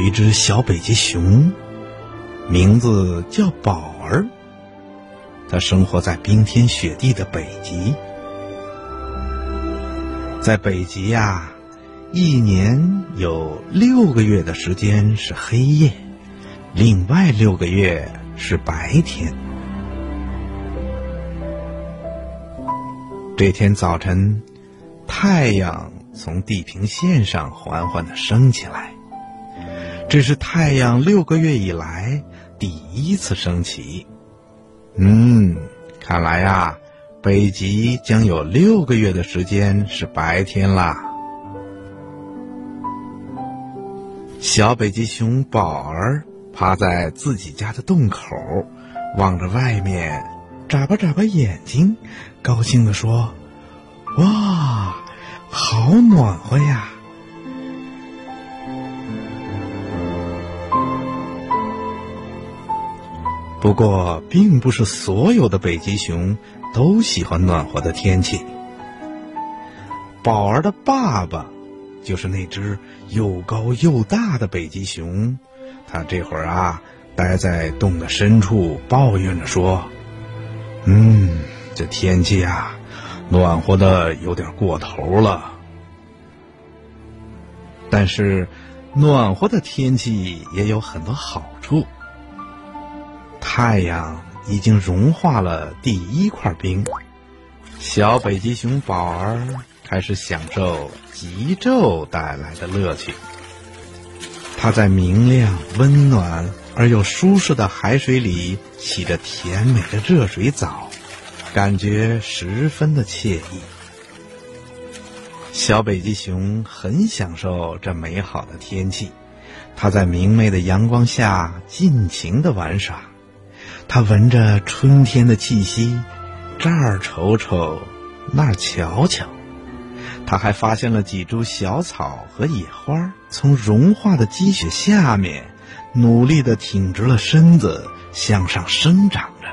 一只小北极熊，名字叫宝儿。它生活在冰天雪地的北极，在北极呀，一年有六个月的时间是黑夜，另外六个月是白天。这天早晨，太阳从地平线上缓缓的升起来，这是太阳六个月以来第一次升起。嗯，看来呀，北极将有六个月的时间是白天啦。小北极熊宝儿趴在自己家的洞口，望着外面，眨巴眨巴眼睛，高兴地说：“哇，好暖和呀！”不过，并不是所有的北极熊都喜欢暖和的天气。宝儿的爸爸，就是那只又高又大的北极熊，他这会儿啊，待在洞的深处，抱怨着说：“嗯，这天气啊，暖和的有点过头了。但是，暖和的天气也有很多好处。”太阳已经融化了第一块冰，小北极熊宝儿开始享受极昼带来的乐趣。它在明亮、温暖而又舒适的海水里洗着甜美的热水澡，感觉十分的惬意。小北极熊很享受这美好的天气，它在明媚的阳光下尽情的玩耍。他闻着春天的气息，这儿瞅瞅，那儿瞧瞧。他还发现了几株小草和野花，从融化的积雪下面，努力的挺直了身子，向上生长着。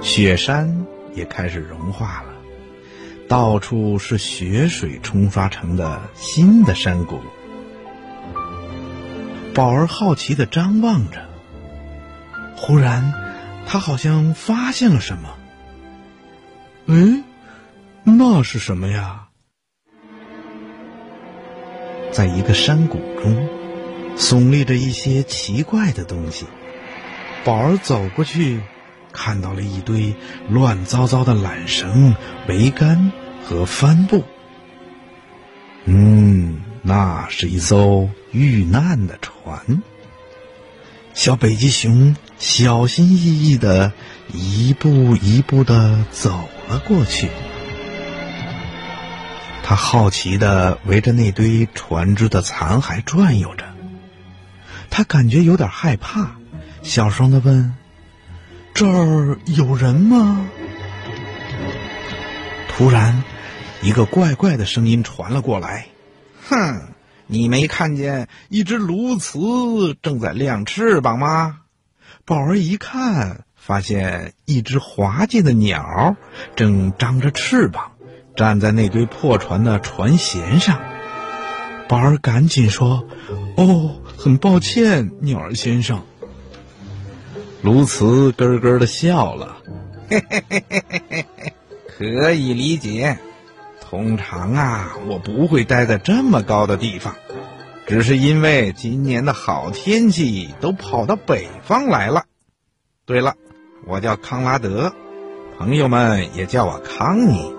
雪山也开始融化了，到处是雪水冲刷成的新的山谷。宝儿好奇的张望着，忽然，他好像发现了什么。哎，那是什么呀？在一个山谷中，耸立着一些奇怪的东西。宝儿走过去，看到了一堆乱糟糟的缆绳、桅杆和帆布。嗯。那是一艘遇难的船。小北极熊小心翼翼的一步一步的走了过去。他好奇的围着那堆船只的残骸转悠着。他感觉有点害怕，小声的问：“这儿有人吗？”突然，一个怪怪的声音传了过来。哼，你没看见一只鸬鹚正在亮翅膀吗？宝儿一看，发现一只滑稽的鸟正张着翅膀，站在那堆破船的船舷上。宝儿赶紧说：“哦，很抱歉，鸟儿先生。”鸬鹚咯咯的笑了，嘿嘿嘿嘿嘿嘿嘿，可以理解。通常啊，我不会待在这么高的地方，只是因为今年的好天气都跑到北方来了。对了，我叫康拉德，朋友们也叫我康妮。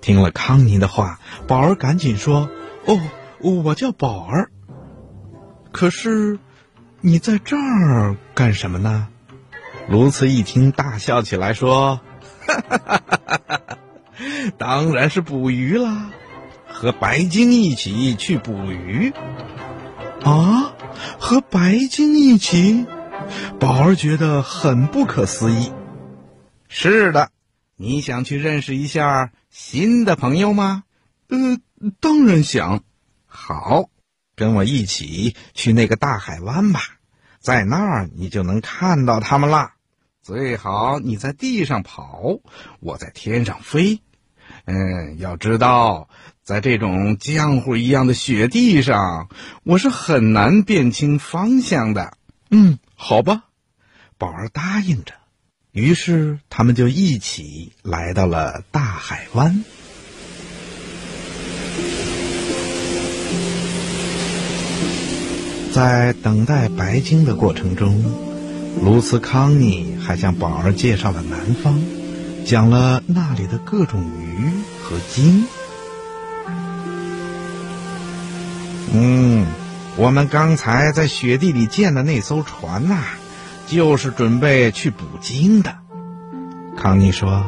听了康妮的话，宝儿赶紧说：“哦，我叫宝儿。可是，你在这儿干什么呢？”卢茨一听，大笑起来，说：“哈哈哈哈哈哈！”当然是捕鱼啦，和白鲸一起去捕鱼。啊，和白鲸一起，宝儿觉得很不可思议。是的，你想去认识一下新的朋友吗？呃，当然想。好，跟我一起去那个大海湾吧，在那儿你就能看到他们啦。最好你在地上跑，我在天上飞。嗯，要知道，在这种浆糊一样的雪地上，我是很难辨清方向的。”“嗯，好吧。”宝儿答应着。于是他们就一起来到了大海湾。在等待白鲸的过程中，卢茨康尼还向宝儿介绍了南方，讲了那里的各种鱼和鲸。嗯，我们刚才在雪地里见的那艘船呐，就是准备去捕鲸的。康妮说。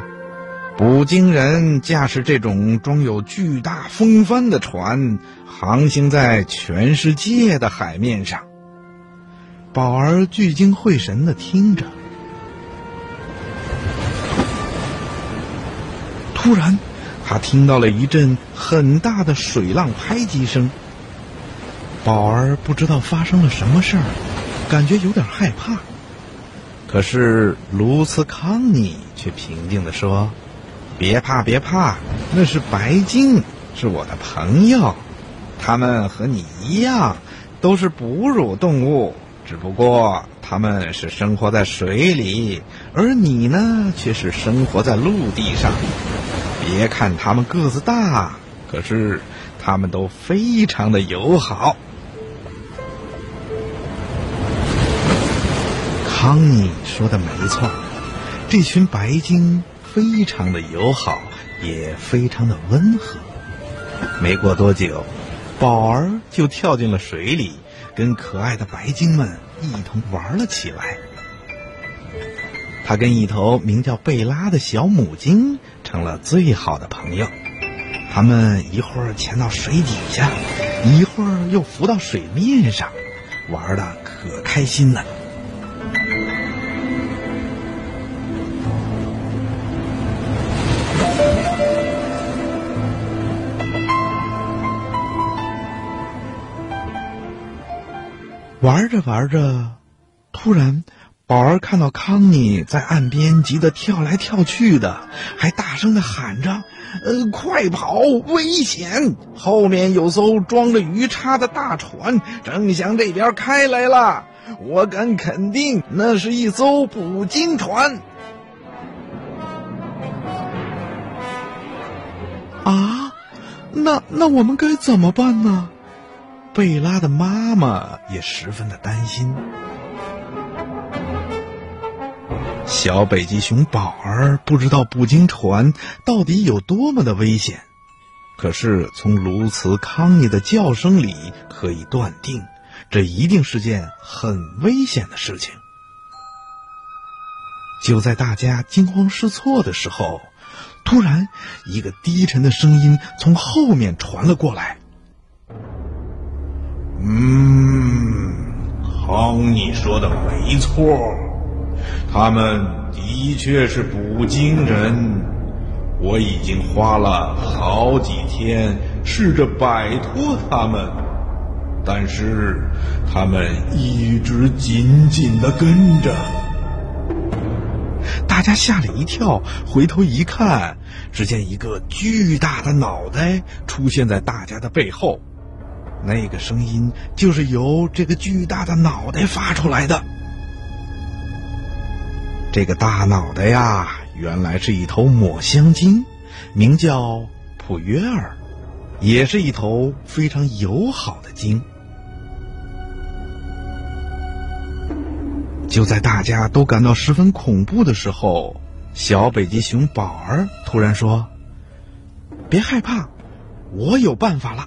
捕鲸人驾驶这种装有巨大风帆的船，航行在全世界的海面上。宝儿聚精会神的听着，突然，他听到了一阵很大的水浪拍击声。宝儿不知道发生了什么事儿，感觉有点害怕。可是卢斯康尼却平静的说。别怕，别怕，那是白鲸，是我的朋友。他们和你一样，都是哺乳动物，只不过他们是生活在水里，而你呢，却是生活在陆地上。别看他们个子大，可是他们都非常的友好。康妮说的没错，这群白鲸。非常的友好，也非常的温和。没过多久，宝儿就跳进了水里，跟可爱的白鲸们一同玩了起来。他跟一头名叫贝拉的小母鲸成了最好的朋友。他们一会儿潜到水底下，一会儿又浮到水面上，玩的可开心了。玩着玩着，突然，宝儿看到康妮在岸边急得跳来跳去的，还大声的喊着：“呃，快跑！危险！后面有艘装着鱼叉的大船正向这边开来了，我敢肯定，那是一艘捕鲸船。”啊，那那我们该怎么办呢？贝拉的妈妈也十分的担心。小北极熊宝儿不知道捕鲸船到底有多么的危险，可是从卢茨康妮的叫声里可以断定，这一定是件很危险的事情。就在大家惊慌失措的时候，突然一个低沉的声音从后面传了过来。嗯，康妮说的没错，他们的确是捕鲸人。我已经花了好几天试着摆脱他们，但是他们一直紧紧的跟着。大家吓了一跳，回头一看，只见一个巨大的脑袋出现在大家的背后。那个声音就是由这个巨大的脑袋发出来的。这个大脑袋呀，原来是一头抹香鲸，名叫普约尔，也是一头非常友好的鲸。就在大家都感到十分恐怖的时候，小北极熊宝儿突然说：“别害怕，我有办法了。”